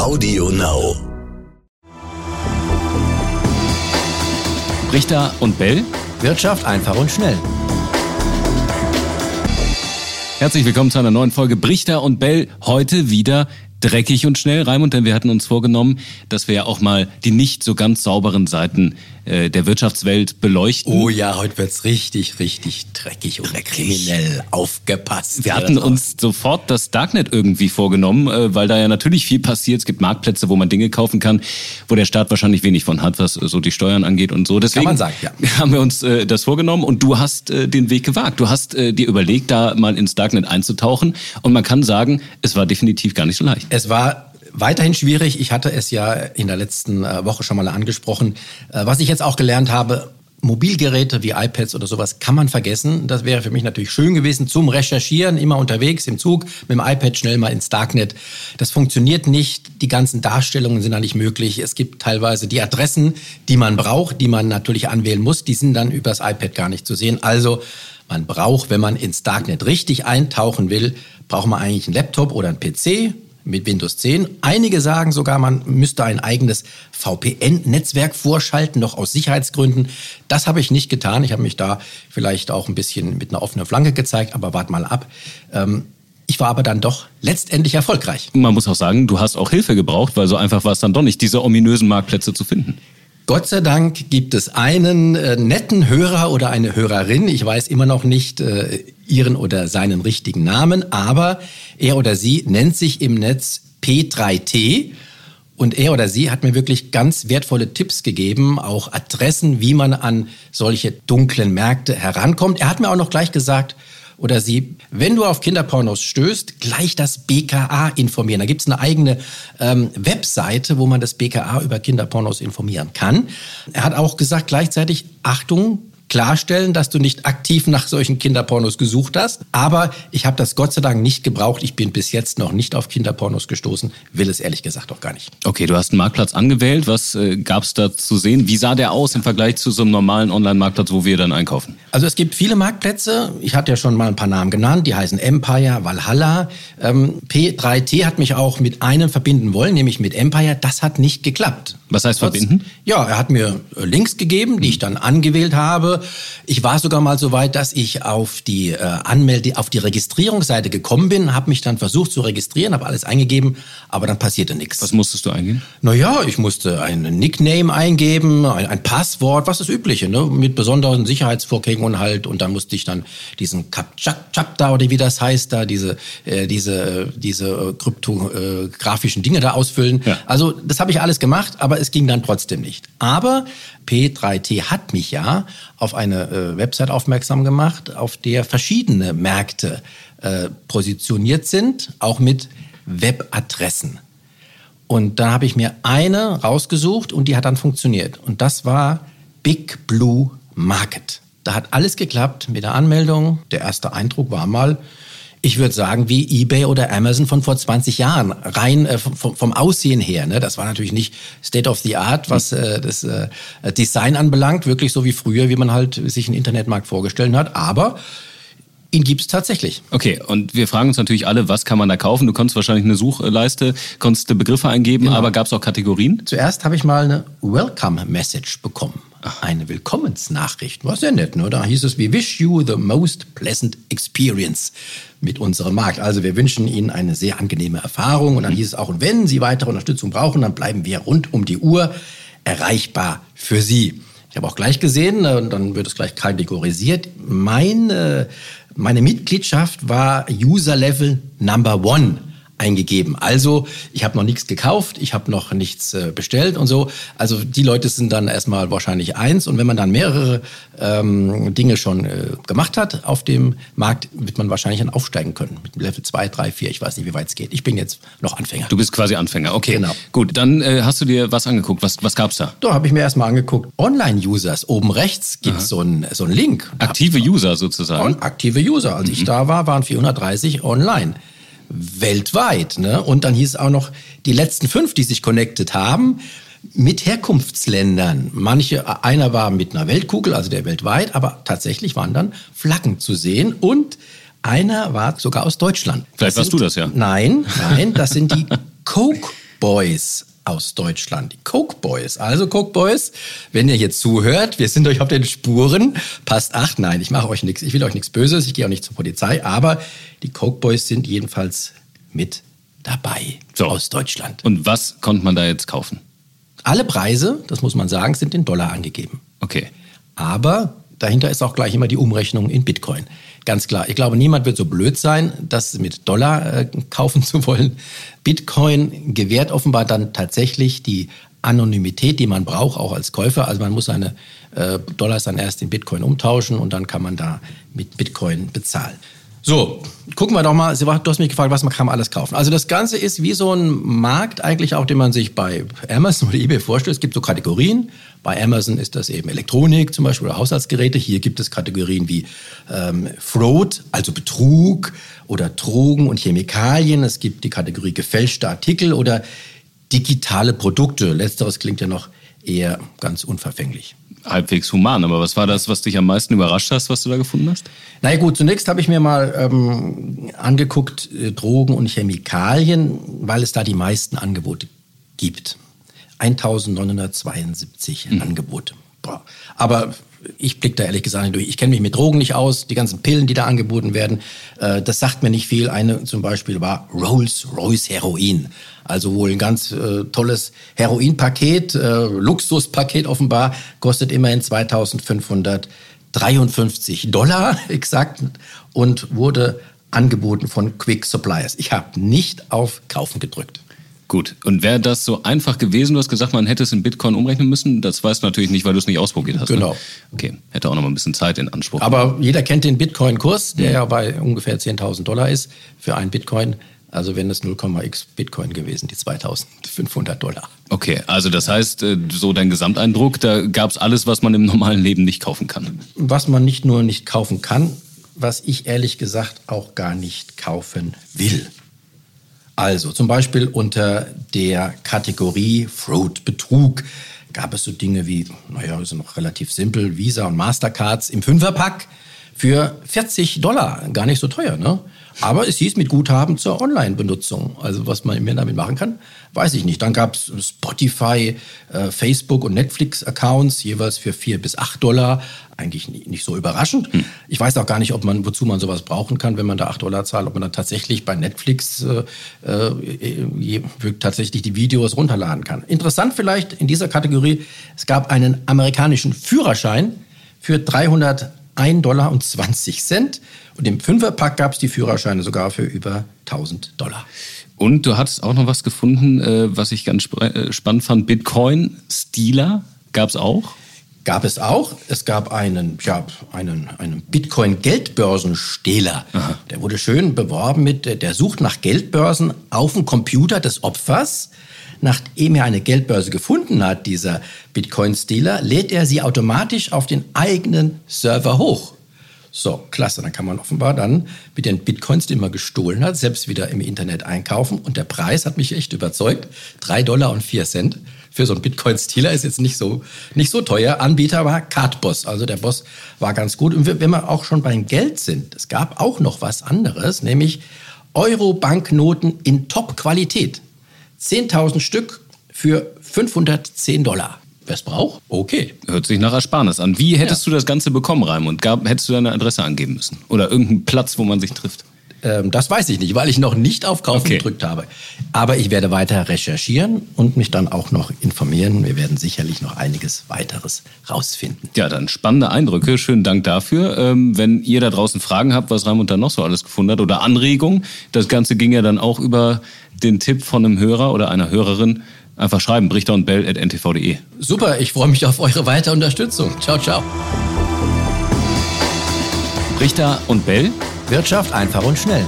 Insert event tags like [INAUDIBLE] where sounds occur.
Audio Now. Richter und Bell. Wirtschaft einfach und schnell. Herzlich willkommen zu einer neuen Folge Brichter und Bell. Heute wieder dreckig und schnell, Raimund, denn wir hatten uns vorgenommen, dass wir ja auch mal die nicht so ganz sauberen Seiten äh, der Wirtschaftswelt beleuchten. Oh ja, heute wird's richtig, richtig dreckig und dreckig. kriminell. Aufgepasst. Wir hatten uns sofort das Darknet irgendwie vorgenommen, äh, weil da ja natürlich viel passiert. Es gibt Marktplätze, wo man Dinge kaufen kann, wo der Staat wahrscheinlich wenig von hat, was so die Steuern angeht und so. Deswegen kann man sagen, ja. [LAUGHS] haben wir uns äh, das vorgenommen und du hast äh, den Weg gewagt. Du hast äh, dir überlegt, da mal ins Darknet einzutauchen und man kann sagen, es war definitiv gar nicht so leicht. Es war weiterhin schwierig. Ich hatte es ja in der letzten äh, Woche schon mal angesprochen. Äh, was ich jetzt auch gelernt habe, Mobilgeräte wie iPads oder sowas kann man vergessen. Das wäre für mich natürlich schön gewesen zum Recherchieren, immer unterwegs im Zug mit dem iPad schnell mal ins Darknet. Das funktioniert nicht. Die ganzen Darstellungen sind da nicht möglich. Es gibt teilweise die Adressen, die man braucht, die man natürlich anwählen muss. Die sind dann übers iPad gar nicht zu sehen. Also man braucht, wenn man ins Darknet richtig eintauchen will, braucht man eigentlich einen Laptop oder einen PC mit Windows 10. Einige sagen sogar, man müsste ein eigenes VPN-Netzwerk vorschalten, noch aus Sicherheitsgründen. Das habe ich nicht getan. Ich habe mich da vielleicht auch ein bisschen mit einer offenen Flanke gezeigt, aber wart mal ab. Ähm, ich war aber dann doch letztendlich erfolgreich. Man muss auch sagen, du hast auch Hilfe gebraucht, weil so einfach war es dann doch nicht, diese ominösen Marktplätze zu finden. Gott sei Dank gibt es einen äh, netten Hörer oder eine Hörerin, ich weiß immer noch nicht äh, ihren oder seinen richtigen Namen, aber er oder sie nennt sich im Netz P3T und er oder sie hat mir wirklich ganz wertvolle Tipps gegeben, auch Adressen, wie man an solche dunklen Märkte herankommt. Er hat mir auch noch gleich gesagt, oder sie, wenn du auf Kinderpornos stößt, gleich das BKA informieren. Da gibt es eine eigene ähm, Webseite, wo man das BKA über Kinderpornos informieren kann. Er hat auch gesagt gleichzeitig, Achtung, klarstellen, dass du nicht aktiv nach solchen Kinderpornos gesucht hast. Aber ich habe das Gott sei Dank nicht gebraucht. Ich bin bis jetzt noch nicht auf Kinderpornos gestoßen, will es ehrlich gesagt auch gar nicht. Okay, du hast einen Marktplatz angewählt. Was äh, gab es da zu sehen? Wie sah der aus im Vergleich zu so einem normalen Online-Marktplatz, wo wir dann einkaufen? Also es gibt viele Marktplätze. Ich hatte ja schon mal ein paar Namen genannt. Die heißen Empire, Valhalla. Ähm, P3T hat mich auch mit einem verbinden wollen, nämlich mit Empire. Das hat nicht geklappt. Was heißt verbinden? Ja, er hat mir äh, Links gegeben, die ich dann angewählt habe. Ich war sogar mal so weit, dass ich auf die äh, Anmelde, auf die Registrierungsseite gekommen bin, habe mich dann versucht zu registrieren, habe alles eingegeben, aber dann passierte nichts. Was musstest du eingeben? Naja, ich musste ein Nickname eingeben, ein, ein Passwort, was das Übliche, ne? mit besonderen Sicherheitsvorkehrungen halt. Und dann musste ich dann diesen Chapter oder wie das heißt, da diese äh, diese äh, diese kryptografischen Dinge da ausfüllen. Ja. Also das habe ich alles gemacht, aber es ging dann trotzdem nicht. Aber P3T hat mich ja auf eine äh, Website aufmerksam gemacht, auf der verschiedene Märkte äh, positioniert sind, auch mit Webadressen. Und da habe ich mir eine rausgesucht und die hat dann funktioniert. Und das war Big Blue Market. Da hat alles geklappt mit der Anmeldung. Der erste Eindruck war mal, ich würde sagen, wie eBay oder Amazon von vor 20 Jahren, rein äh, vom, vom, Aussehen her. Ne? Das war natürlich nicht State of the Art, was äh, das äh, Design anbelangt, wirklich so wie früher, wie man halt sich einen Internetmarkt vorgestellt hat. Aber Ihn gibt es tatsächlich. Okay, und wir fragen uns natürlich alle, was kann man da kaufen? Du konntest wahrscheinlich eine Suchleiste, konntest Begriffe eingeben, genau. aber gab es auch Kategorien? Zuerst habe ich mal eine Welcome Message bekommen. Eine Willkommensnachricht. War sehr nett, ne? Da hieß es, we wish you the most pleasant experience mit unserem Markt. Also wir wünschen Ihnen eine sehr angenehme Erfahrung. Und dann hieß es auch, und wenn Sie weitere Unterstützung brauchen, dann bleiben wir rund um die Uhr erreichbar für Sie. Ich habe auch gleich gesehen, äh, und dann wird es gleich kategorisiert, meine, meine Mitgliedschaft war User Level Number One eingegeben. Also ich habe noch nichts gekauft, ich habe noch nichts äh, bestellt und so. Also die Leute sind dann erstmal wahrscheinlich eins. Und wenn man dann mehrere ähm, Dinge schon äh, gemacht hat auf dem Markt, wird man wahrscheinlich dann aufsteigen können. Mit Level 2, 3, 4, ich weiß nicht, wie weit es geht. Ich bin jetzt noch Anfänger. Du bist quasi Anfänger, okay. Genau. Gut, dann äh, hast du dir was angeguckt. Was, was gab es da? Da habe ich mir erstmal angeguckt. Online-Users. Oben rechts gibt es so einen so Link. Aktive User sozusagen. aktive User. Als mhm. ich da war, waren 430 online weltweit. Ne? Und dann hieß es auch noch, die letzten fünf, die sich connected haben, mit Herkunftsländern. Manche, einer war mit einer Weltkugel, also der weltweit, aber tatsächlich waren dann Flaggen zu sehen und einer war sogar aus Deutschland. Vielleicht warst du das ja. Nein, nein, das sind die Coke Boys aus Deutschland, die Coke Boys. Also Coke Boys, wenn ihr hier zuhört, wir sind euch auf den Spuren. Passt acht, nein, ich mache euch nichts, ich will euch nichts Böses, ich gehe auch nicht zur Polizei, aber die Coke Boys sind jedenfalls mit dabei So. aus Deutschland. Und was konnte man da jetzt kaufen? Alle Preise, das muss man sagen, sind in Dollar angegeben. Okay. Aber dahinter ist auch gleich immer die Umrechnung in Bitcoin. Ganz klar. Ich glaube, niemand wird so blöd sein, das mit Dollar äh, kaufen [LAUGHS] zu wollen. Bitcoin gewährt offenbar dann tatsächlich die Anonymität, die man braucht, auch als Käufer. Also man muss seine äh, Dollars dann erst in Bitcoin umtauschen und dann kann man da mit Bitcoin bezahlen. So, gucken wir doch mal. Du hast mich gefragt, was man kann alles kaufen. Also das Ganze ist wie so ein Markt eigentlich auch, den man sich bei Amazon oder eBay vorstellt. Es gibt so Kategorien. Bei Amazon ist das eben Elektronik zum Beispiel oder Haushaltsgeräte. Hier gibt es Kategorien wie ähm, Fraud, also Betrug oder Drogen und Chemikalien. Es gibt die Kategorie gefälschte Artikel oder digitale Produkte. Letzteres klingt ja noch eher ganz unverfänglich. Halbwegs human, aber was war das, was dich am meisten überrascht hast, was du da gefunden hast? Na ja, gut, zunächst habe ich mir mal ähm, angeguckt äh, Drogen und Chemikalien, weil es da die meisten Angebote gibt. 1972 Angebote. Boah. Aber ich blicke da ehrlich gesagt nicht durch. Ich kenne mich mit Drogen nicht aus. Die ganzen Pillen, die da angeboten werden, äh, das sagt mir nicht viel. Eine zum Beispiel war Rolls-Royce Heroin. Also wohl ein ganz äh, tolles Heroinpaket, äh, Luxuspaket offenbar, kostet immerhin 2553 Dollar [LAUGHS] exakt und wurde angeboten von Quick Suppliers. Ich habe nicht auf Kaufen gedrückt. Gut. Und wäre das so einfach gewesen? Du hast gesagt, man hätte es in Bitcoin umrechnen müssen. Das weißt du natürlich nicht, weil du es nicht ausprobiert hast. Genau. Ne? Okay. Hätte auch noch mal ein bisschen Zeit in Anspruch. Aber jeder kennt den Bitcoin-Kurs, der ja bei ungefähr 10.000 Dollar ist für einen Bitcoin. Also wenn es 0,x Bitcoin gewesen, die 2.500 Dollar. Okay, also das heißt, äh, so dein Gesamteindruck, da gab es alles, was man im normalen Leben nicht kaufen kann. Was man nicht nur nicht kaufen kann, was ich ehrlich gesagt auch gar nicht kaufen will. Also zum Beispiel unter der Kategorie Fraud, Betrug, gab es so Dinge wie, naja, ist noch relativ simpel, Visa und Mastercards im Fünferpack für 40 Dollar. Gar nicht so teuer, ne? Aber es hieß mit Guthaben zur Online-Benutzung. Also was man mehr damit machen kann, weiß ich nicht. Dann gab es Spotify, äh, Facebook und Netflix-Accounts, jeweils für 4 bis 8 Dollar. Eigentlich nicht, so überraschend. Hm. Ich weiß auch gar nicht, ob man, wozu man sowas brauchen kann, wenn man da 8 Dollar zahlt, ob man dann tatsächlich bei Netflix äh, äh, tatsächlich die Videos runterladen kann. Interessant vielleicht in dieser Kategorie, es gab einen amerikanischen Führerschein für 300 1 Dollar und 20 Cent. Und im Fünferpack gab es die Führerscheine sogar für über 1000 Dollar. Und du hattest auch noch was gefunden, äh, was ich ganz äh, spannend fand. Bitcoin Stealer gab es auch? Gab es auch. Es gab einen, ja, einen, einen Bitcoin-Geldbörsenstehler. Der wurde schön beworben mit, der sucht nach Geldbörsen auf dem Computer des Opfers. Nachdem er eine Geldbörse gefunden hat, dieser Bitcoin-Stealer, lädt er sie automatisch auf den eigenen Server hoch. So, klasse. Dann kann man offenbar dann mit den Bitcoins, die man gestohlen hat, selbst wieder im Internet einkaufen. Und der Preis hat mich echt überzeugt. Drei Dollar und vier Cent für so einen Bitcoin-Stealer ist jetzt nicht so, nicht so teuer. Anbieter war Cardboss. Also der Boss war ganz gut. Und wenn wir auch schon beim Geld sind, es gab auch noch was anderes, nämlich Euro-Banknoten in Top-Qualität. 10.000 Stück für 510 Dollar. Wer es braucht? Okay. Hört sich nach Ersparnis an. Wie hättest ja. du das Ganze bekommen, Raimund? Gab, hättest du deine Adresse angeben müssen? Oder irgendeinen Platz, wo man sich trifft? Ähm, das weiß ich nicht, weil ich noch nicht auf Kaufen okay. gedrückt habe. Aber ich werde weiter recherchieren und mich dann auch noch informieren. Wir werden sicherlich noch einiges weiteres rausfinden. Ja, dann spannende Eindrücke. Schönen Dank dafür. Ähm, wenn ihr da draußen Fragen habt, was Raimund da noch so alles gefunden hat oder Anregungen, das Ganze ging ja dann auch über den Tipp von einem Hörer oder einer Hörerin. Einfach schreiben, brichter und bell at ntv.de. Super, ich freue mich auf eure weitere Unterstützung. Ciao, ciao. Brichter und Bell Wirtschaft einfach und schnell.